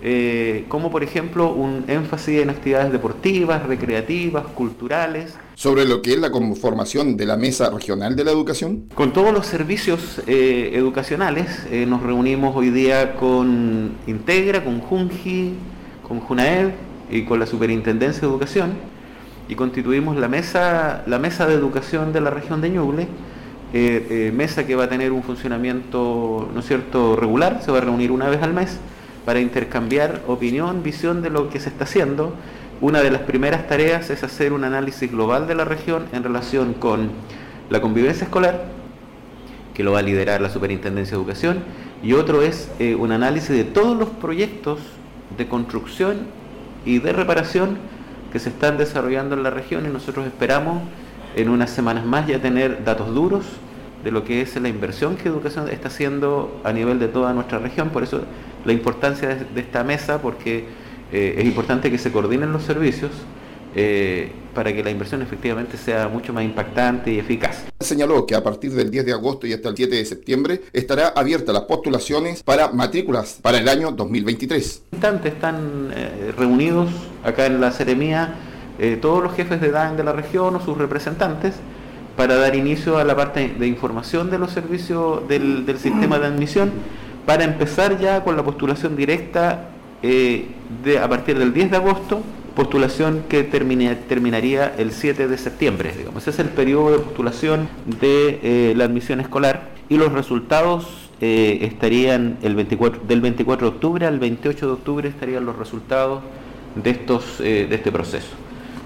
Eh, como por ejemplo un énfasis en actividades deportivas, recreativas, culturales. Sobre lo que es la conformación de la Mesa Regional de la Educación. Con todos los servicios eh, educacionales, nos reunimos hoy día con Integra, con Junji, con Junaed y con la Superintendencia de Educación y constituimos la mesa, la mesa de educación de la región de Ñuble, eh, eh, mesa que va a tener un funcionamiento ¿no es cierto? regular, se va a reunir una vez al mes para intercambiar opinión, visión de lo que se está haciendo. Una de las primeras tareas es hacer un análisis global de la región en relación con la convivencia escolar, que lo va a liderar la Superintendencia de Educación, y otro es eh, un análisis de todos los proyectos de construcción y de reparación que se están desarrollando en la región y nosotros esperamos en unas semanas más ya tener datos duros de lo que es la inversión que educación está haciendo a nivel de toda nuestra región. Por eso la importancia de, esta mesa, porque eh, es importante que se coordinen los servicios eh, para que la inversión efectivamente sea mucho más impactante y eficaz. Señaló que a partir del 10 de agosto y hasta el 7 de septiembre estará abierta las postulaciones para matrículas para el año 2023. Están eh, reunidos acá en la Seremía eh, todos los jefes de DAN de la región o sus representantes para dar inicio a la parte de información de los servicios del, sistema de admisión para empezar ya con la postulación directa de, a partir del 10 de agosto postulación que terminaría el 7 de septiembre. Digamos. Ese es el periodo de postulación de eh, la admisión escolar y los resultados eh, estarían el 24, del 24 de octubre al 28 de octubre estarían los resultados de, estos, eh, de este proceso.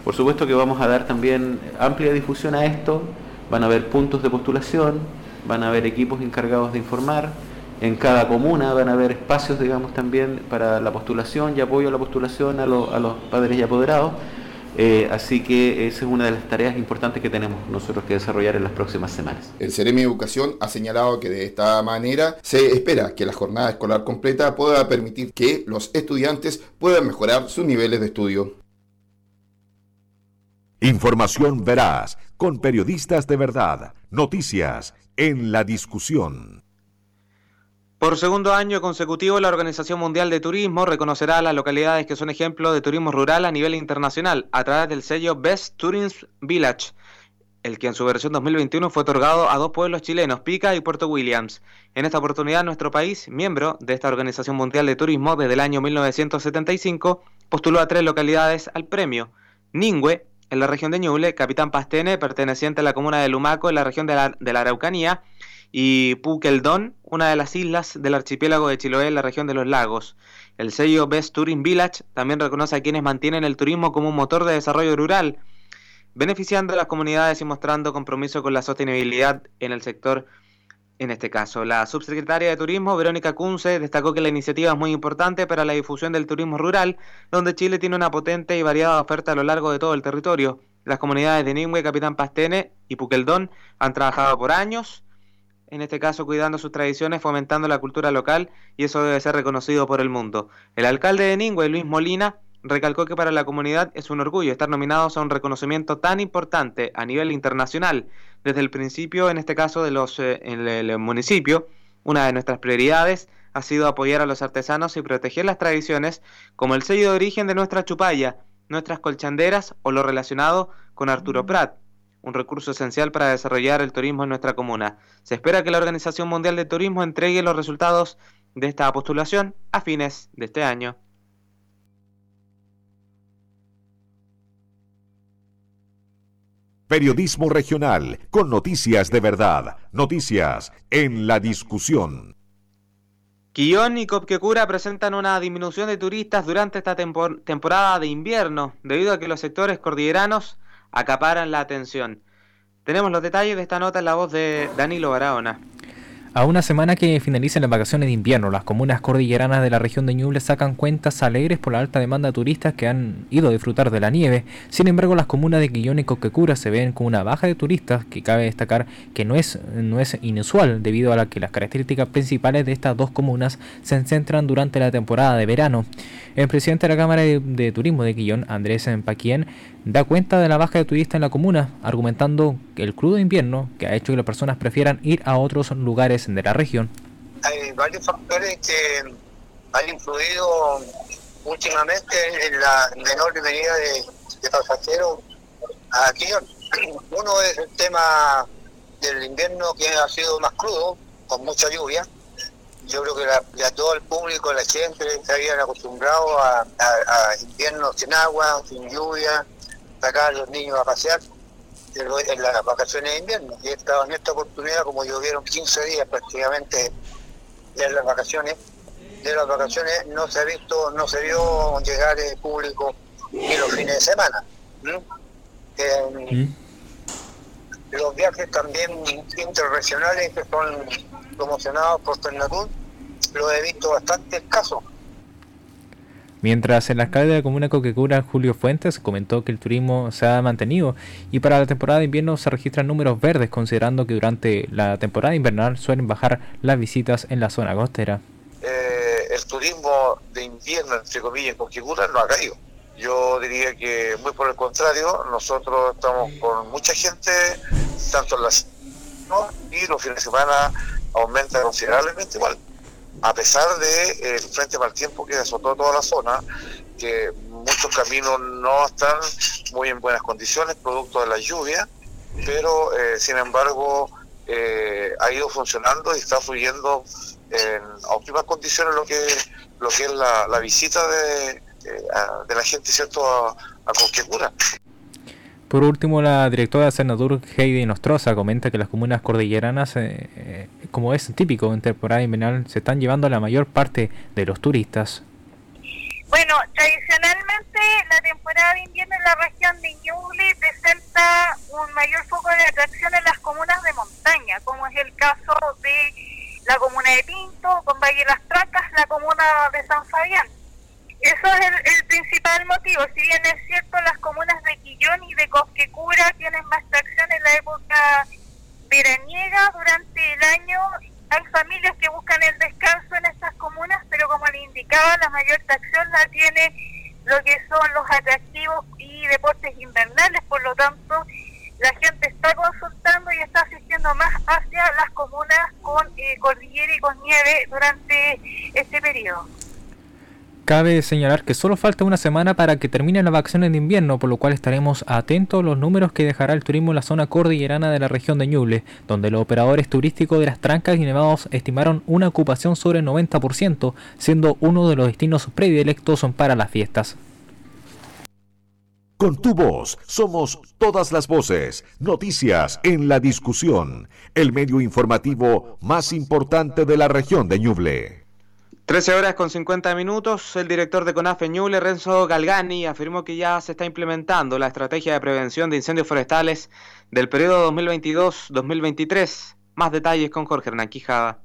Por supuesto que vamos a dar también amplia difusión a esto, van a haber puntos de postulación, van a haber equipos encargados de informar, en cada comuna van a haber espacios, digamos, también para la postulación y apoyo a la postulación a, los padres y apoderados. Eh, así que esa es una de las tareas importantes que tenemos nosotros que desarrollar en las próximas semanas. El Ceremi Educación ha señalado que de esta manera se espera que la jornada escolar completa pueda permitir que los estudiantes puedan mejorar sus niveles de estudio. Información veraz, con periodistas de verdad, noticias en la discusión. Por segundo año consecutivo, la Organización Mundial de Turismo reconocerá a las localidades que son ejemplo de turismo rural a nivel internacional a través del sello Best Tourism Village, el que en su versión 2021 fue otorgado a dos pueblos chilenos, Pica y Puerto Williams. En esta oportunidad, nuestro país, miembro de esta Organización Mundial de Turismo desde el año 1975, postuló a tres localidades al premio. Ningüe, en la región de Ñuble, Capitán Pastene, perteneciente a la comuna de Lumaco, en la región de la, de la Araucanía, y Pukeldon, una de las islas del archipiélago de Chiloé en la región de los lagos. El sello Best Touring Village también reconoce a quienes mantienen el turismo como un motor de desarrollo rural, beneficiando a las comunidades y mostrando compromiso con la sostenibilidad en el sector en este caso. La subsecretaria de Turismo, Verónica Kunze, destacó que la iniciativa es muy importante para la difusión del turismo rural, donde Chile tiene una potente y variada oferta a lo largo de todo el territorio. Las comunidades de Ningüe, Capitán Pastene y Puqueldón han trabajado por años, en este caso cuidando sus tradiciones, fomentando la cultura local y eso debe ser reconocido por el mundo. El alcalde de Ningüe, Luis Molina, recalcó que para la comunidad es un orgullo estar nominados a un reconocimiento tan importante a nivel internacional. Desde el principio, en este caso de los eh, en el, municipio, una de nuestras prioridades ha sido apoyar a los artesanos y proteger las tradiciones como el sello de origen de nuestra chupalla, nuestras colchanderas o lo relacionado con Arturo Prat, un recurso esencial para desarrollar el turismo en nuestra comuna. Se espera que la Organización Mundial de Turismo entregue los resultados de esta postulación a fines de este año. Periodismo regional con noticias de verdad. Noticias en la discusión. Quillón y Copquecura presentan una disminución de turistas durante esta temporada de invierno, debido a que los sectores cordilleranos acaparan la atención. Tenemos los detalles de esta nota en la voz de Danilo Barahona. A una semana que finalicen las vacaciones de invierno, las comunas cordilleranas de la región de Ñuble sacan cuentas alegres por la alta demanda de turistas que han ido a disfrutar de la nieve. Sin embargo, las comunas de Quillón y Coquecura se ven con una baja de turistas que cabe destacar que no es, no es inusual debido a la que las características principales de estas dos comunas se centran durante la temporada de verano. El presidente de la Cámara de, Turismo de Quillón, Andrés Empaquien, da cuenta de la baja de turistas en la comuna, argumentando que el crudo invierno que ha hecho que las personas prefieran ir a otros lugares de la región. Hay varios factores que han influido últimamente en la menor venida de, pasajeros a Quillón. Uno es el tema del invierno que ha sido más crudo, con mucha lluvia. Yo creo que ya todo el público, la gente, se habían acostumbrado a, a inviernos sin agua, sin lluvia, sacar a los niños a pasear en las vacaciones de invierno. Y esta, en esta oportunidad, como llovieron 15 días prácticamente de las vacaciones, de las vacaciones no se ha visto, no se vio llegar el público ni los fines de semana. ¿Mm? Los viajes también interregionales que son promocionados por Ternatur, los he visto bastante escasos. Mientras el alcalde de la comuna Coquecura, Julio Fuentes, comentó que el turismo se ha mantenido y para la temporada de invierno se registran números verdes, considerando que durante la temporada invernal suelen bajar las visitas en la zona costera. Eh, el turismo de invierno, entre comillas, en Coquecura no ha caído. Yo diría que muy por el contrario, nosotros estamos con mucha gente, tanto en las y los fines de semana aumenta considerablemente igual a pesar de eh, el frente mal tiempo que azotó toda la zona, que muchos caminos no están muy en buenas condiciones, producto de la lluvia, pero eh, sin embargo eh, ha ido funcionando y está fluyendo en óptimas condiciones lo que lo que es la, visita de, la gente cierto a, a. Por último, la directora de Senadur, Heidi Nostroza, comenta que las comunas cordilleranas, eh, eh, como es típico en temporada invernal, se están llevando la mayor parte de los turistas. Bueno, tradicionalmente la temporada de invierno en la región de Ñuble presenta un mayor foco de atracción en las comunas de montaña, como es el caso de la comuna de Pinto, con Valle Las Tracas, la comuna de San Fabián. Eso es el, principal motivo. Si bien es cierto, las comunas de Quillón y de Cosquecura tienen más tracción en la época veraniega durante el año. Hay familias que buscan el descanso en estas comunas, pero como le indicaba, la mayor tracción la tiene lo que son los atractivos y deportes invernales. Por lo tanto, la gente está consultando y está asistiendo más hacia las comunas con eh, cordillera y con nieve durante este periodo. Cabe señalar que solo falta una semana para que terminen las vacaciones de invierno, por lo cual estaremos atentos a los números que dejará el turismo en la zona cordillerana de la región de Ñuble, donde los operadores turísticos de las trancas y nevados estimaron una ocupación sobre el 90%, siendo uno de los destinos predilectos para las fiestas. Con tu voz somos todas las voces, noticias en la discusión, el medio informativo más importante de la región de Ñuble. 13 horas con 50 minutos, el director de CONAFE Ñuble, Renzo Galgani, afirmó que ya se está implementando la estrategia de prevención de incendios forestales del periodo 2022-2023. Más detalles con Jorge Hernán Quijada.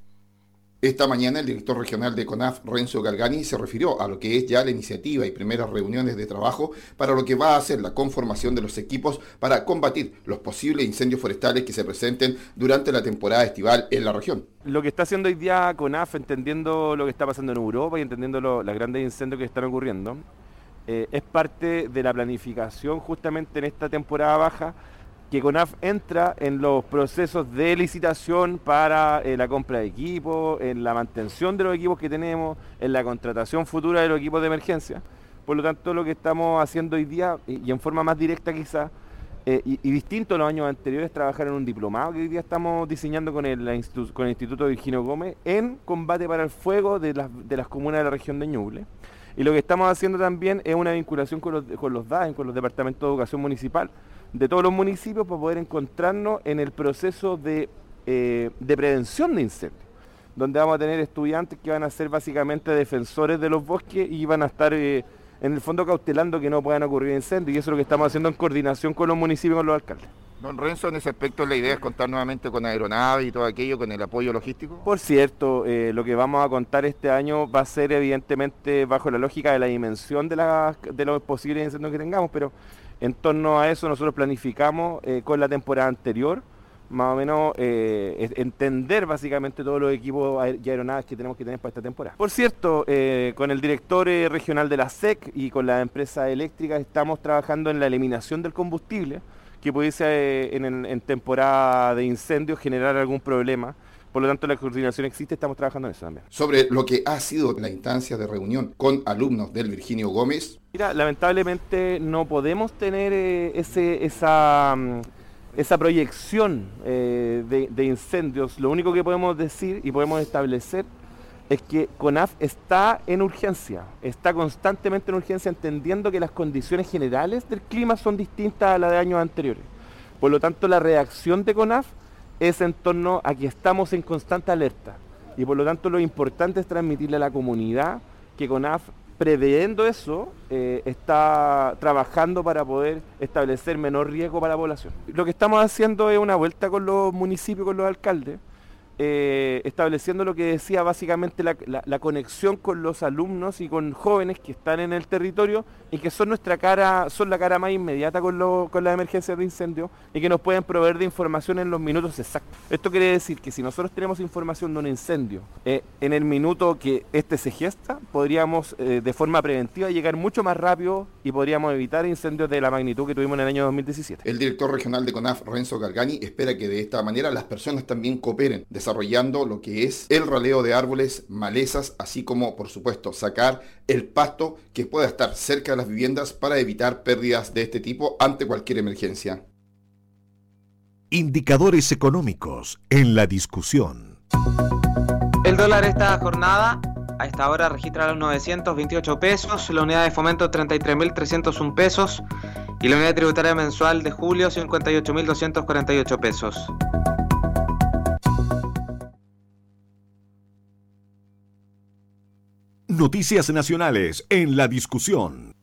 Esta mañana el director regional de CONAF, Renzo Galgani, se refirió a lo que es ya la iniciativa y primeras reuniones de trabajo para lo que va a ser la conformación de los equipos para combatir los posibles incendios forestales que se presenten durante la temporada estival en la región. Lo que está haciendo hoy día CONAF, entendiendo lo que está pasando en Europa y entendiendo los grandes incendios que están ocurriendo, eh, es parte de la planificación justamente en esta temporada baja que CONAF entra en los procesos de licitación para eh, la compra de equipos, en la mantención de los equipos que tenemos, en la contratación futura de los equipos de emergencia. Por lo tanto, lo que estamos haciendo hoy día, y, en forma más directa quizás, eh, y, distinto a los años anteriores, trabajar en un diplomado que hoy día estamos diseñando con el, con el Instituto Virginio Gómez en combate para el fuego de las, de las comunas de la región de Ñuble. Y lo que estamos haciendo también es una vinculación con los, con los DAEN, con los departamentos de educación municipal, de todos los municipios para poder encontrarnos en el proceso de, eh, prevención de incendios, donde vamos a tener estudiantes que van a ser básicamente defensores de los bosques y van a estar eh, en el fondo cautelando que no puedan ocurrir incendios y eso es lo que estamos haciendo en coordinación con los municipios y con los alcaldes. Don Renzo, en ese aspecto la idea es contar nuevamente con aeronaves y todo aquello, con el apoyo logístico. Por cierto, eh, lo que vamos a contar este año va a ser evidentemente bajo la lógica de la dimensión de, de los posibles incendios que tengamos, pero en torno a eso nosotros planificamos eh, con la temporada anterior, más o menos eh, entender básicamente todos los equipos y aeronaves que tenemos que tener para esta temporada. Por cierto, con el director regional de la SEC y con la empresa eléctrica estamos trabajando en la eliminación del combustible que pudiese en temporada de incendios generar algún problema por lo tanto, la coordinación existe, estamos trabajando en eso también. Sobre lo que ha sido la instancia de reunión con alumnos del Virginio Gómez. Mira, lamentablemente no podemos tener eh, ese, esa, mm, esa proyección eh, de, de incendios. Lo único que podemos decir y podemos establecer es que CONAF está en urgencia, está constantemente en urgencia entendiendo que las condiciones generales del clima son distintas a las de años anteriores. Por lo tanto, la reacción de CONAF es en torno a que estamos en constante alerta y por lo tanto lo importante es transmitirle a la comunidad que CONAF, previendo eso, eh, está trabajando para poder establecer menor riesgo para la población. Lo que estamos haciendo es una vuelta con los municipios, con los alcaldes, eh, estableciendo lo que decía básicamente la, conexión con los alumnos y con jóvenes que están en el territorio y que son nuestra cara, son la cara más inmediata con, lo, con las emergencias de incendio y que nos pueden proveer de información en los minutos exactos. Esto quiere decir que si nosotros tenemos información de un incendio eh, en el minuto que este se gesta, podríamos eh, de forma preventiva llegar mucho más rápido y podríamos evitar incendios de la magnitud que tuvimos en el año 2017. El director regional de CONAF, Renzo Gargani, espera que de esta manera las personas también cooperen desarrollando lo que es el raleo de árboles, malezas, así como, por supuesto, sacar el pasto que pueda estar cerca de las viviendas para evitar pérdidas de este tipo ante cualquier emergencia. Indicadores económicos en la discusión. El dólar esta jornada a esta hora registra los 928 pesos, la unidad de fomento 33.301 pesos y la unidad tributaria mensual de julio 58.248 pesos. Noticias Nacionales en la discusión.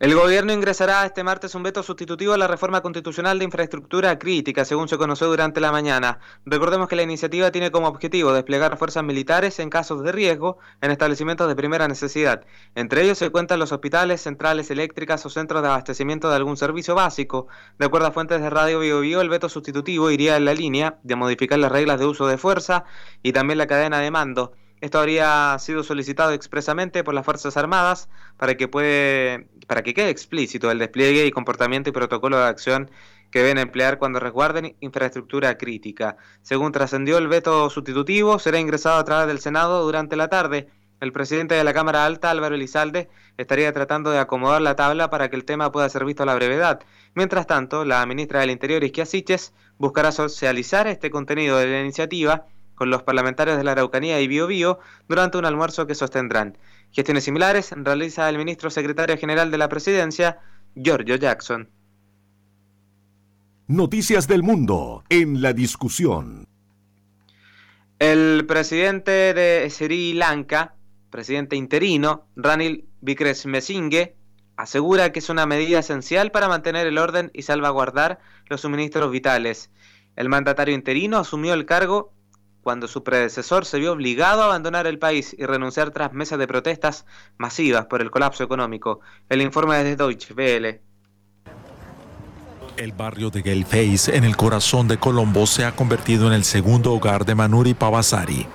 El gobierno ingresará este martes un veto sustitutivo a la reforma constitucional de infraestructura crítica, según se conoció durante la mañana. Recordemos que la iniciativa tiene como objetivo desplegar fuerzas militares en casos de riesgo en establecimientos de primera necesidad. Entre ellos se cuentan los hospitales, centrales eléctricas o centros de abastecimiento de algún servicio básico. De acuerdo a fuentes de Radio Bio, Bio el veto sustitutivo iría en la línea de modificar las reglas de uso de fuerza y también la cadena de mando. Esto habría sido solicitado expresamente por las Fuerzas Armadas para que, puede, para que quede explícito el despliegue y comportamiento y protocolo de acción que deben emplear cuando resguarden infraestructura crítica. Según trascendió el veto sustitutivo, será ingresado a través del Senado durante la tarde. El presidente de la Cámara Alta, Álvaro Elizalde, estaría tratando de acomodar la tabla para que el tema pueda ser visto a la brevedad. Mientras tanto, la ministra del Interior, Isquia Siches, buscará socializar este contenido de la iniciativa con los parlamentarios de la Araucanía y Biobío durante un almuerzo que sostendrán. Gestiones similares realiza el ministro secretario general de la presidencia, Giorgio Jackson. Noticias del mundo en la discusión. El presidente de Sri Lanka, presidente interino, Ranil Wickremesinghe, asegura que es una medida esencial para mantener el orden y salvaguardar los suministros vitales. El mandatario interino asumió el cargo cuando su predecesor se vio obligado a abandonar el país y renunciar tras meses de protestas masivas por el colapso económico. El informe desde Deutsche Welle. El barrio de Gelfeis, en el corazón de Colombo, se ha convertido en el segundo hogar de Manuri Pavasari.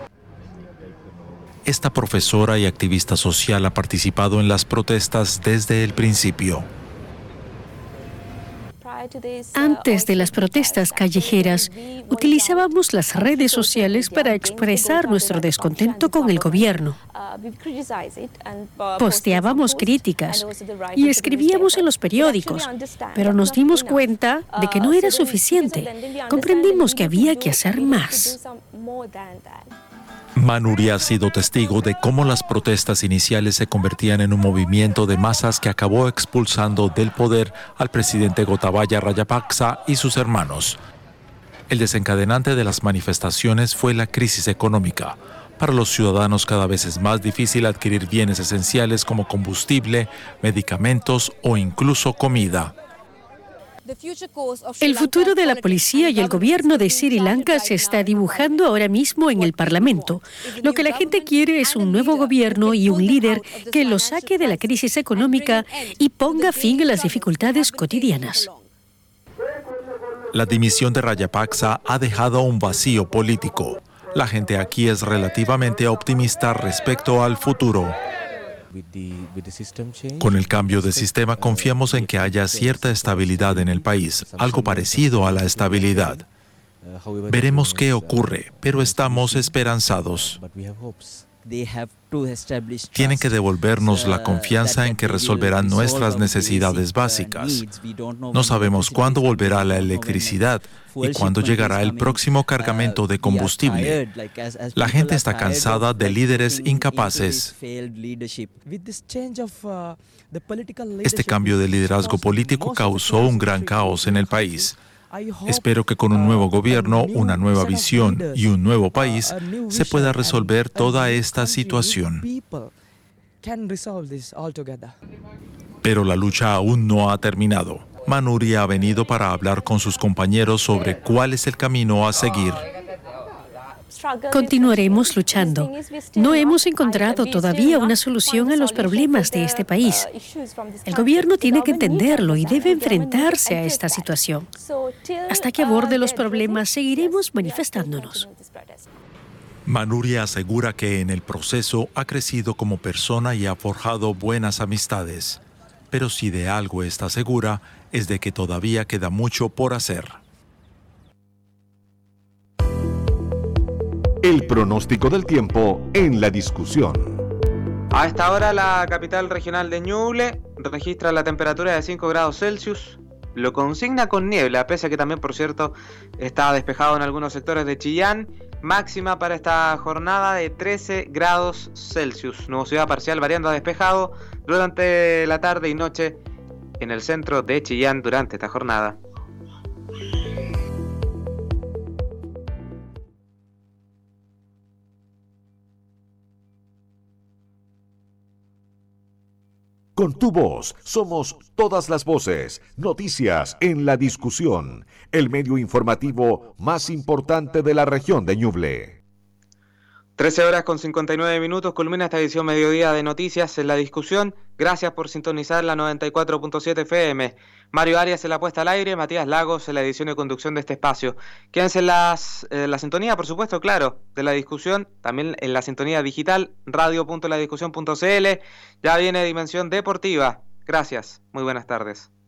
Esta profesora y activista social ha participado en las protestas desde el principio. Antes de las protestas callejeras, utilizábamos las redes sociales para expresar nuestro descontento con el gobierno. Posteábamos críticas y escribíamos en los periódicos, pero nos dimos cuenta de que no era suficiente. Comprendimos que había que hacer más. Manuri ha sido testigo de cómo las protestas iniciales se convertían en un movimiento de masas que acabó expulsando del poder al presidente Gotabaya Rayapaksa y sus hermanos. El desencadenante de las manifestaciones fue la crisis económica. Para los ciudadanos cada vez es más difícil adquirir bienes esenciales como combustible, medicamentos o incluso comida. El futuro de la policía y el gobierno de Sri Lanka se está dibujando ahora mismo en el Parlamento. Lo que la gente quiere es un nuevo gobierno y un líder que lo saque de la crisis económica y ponga fin a las dificultades cotidianas. La dimisión de Rayapaksa ha dejado un vacío político. La gente aquí es relativamente optimista respecto al futuro. Con el cambio de sistema confiamos en que haya cierta estabilidad en el país, algo parecido a la estabilidad. Veremos qué ocurre, pero estamos esperanzados. Tienen que devolvernos la confianza en que resolverán nuestras necesidades básicas. No sabemos cuándo volverá la electricidad y cuándo llegará el próximo cargamento de combustible. La gente está cansada de líderes incapaces. Este cambio de liderazgo político causó un gran caos en el país. Espero que con un nuevo gobierno, una nueva visión y un nuevo país se pueda resolver toda esta situación. Pero la lucha aún no ha terminado. Manuri ha venido para hablar con sus compañeros sobre cuál es el camino a seguir. Continuaremos luchando. No hemos encontrado todavía una solución a los problemas de este país. El gobierno tiene que entenderlo y debe enfrentarse a esta situación. Hasta que aborde los problemas, seguiremos manifestándonos. Manuria asegura que en el proceso ha crecido como persona y ha forjado buenas amistades. Pero si de algo está segura, es de que todavía queda mucho por hacer. El pronóstico del tiempo en la discusión. A esta hora la capital regional de Ñuble registra la temperatura de 5 grados Celsius. Lo consigna con niebla, pese a que también, por cierto, está despejado en algunos sectores de Chillán. Máxima para esta jornada de 13 grados Celsius. Nubosidad parcial variando a despejado durante la tarde y noche en el centro de Chillán durante esta jornada. Con tu voz somos todas las voces, noticias en la discusión, el medio informativo más importante de la región de Ñuble. 13 horas con 59 minutos, culmina esta edición mediodía de noticias en la discusión. Gracias por sintonizar la 94.7 FM. Mario Arias en la puesta al aire, Matías Lagos en la edición y conducción de este espacio. Quédense en las, la sintonía, por supuesto, claro, de la discusión, también en la sintonía digital, radio.ladiscusión.cl. Ya viene Dimensión Deportiva. Gracias, muy buenas tardes.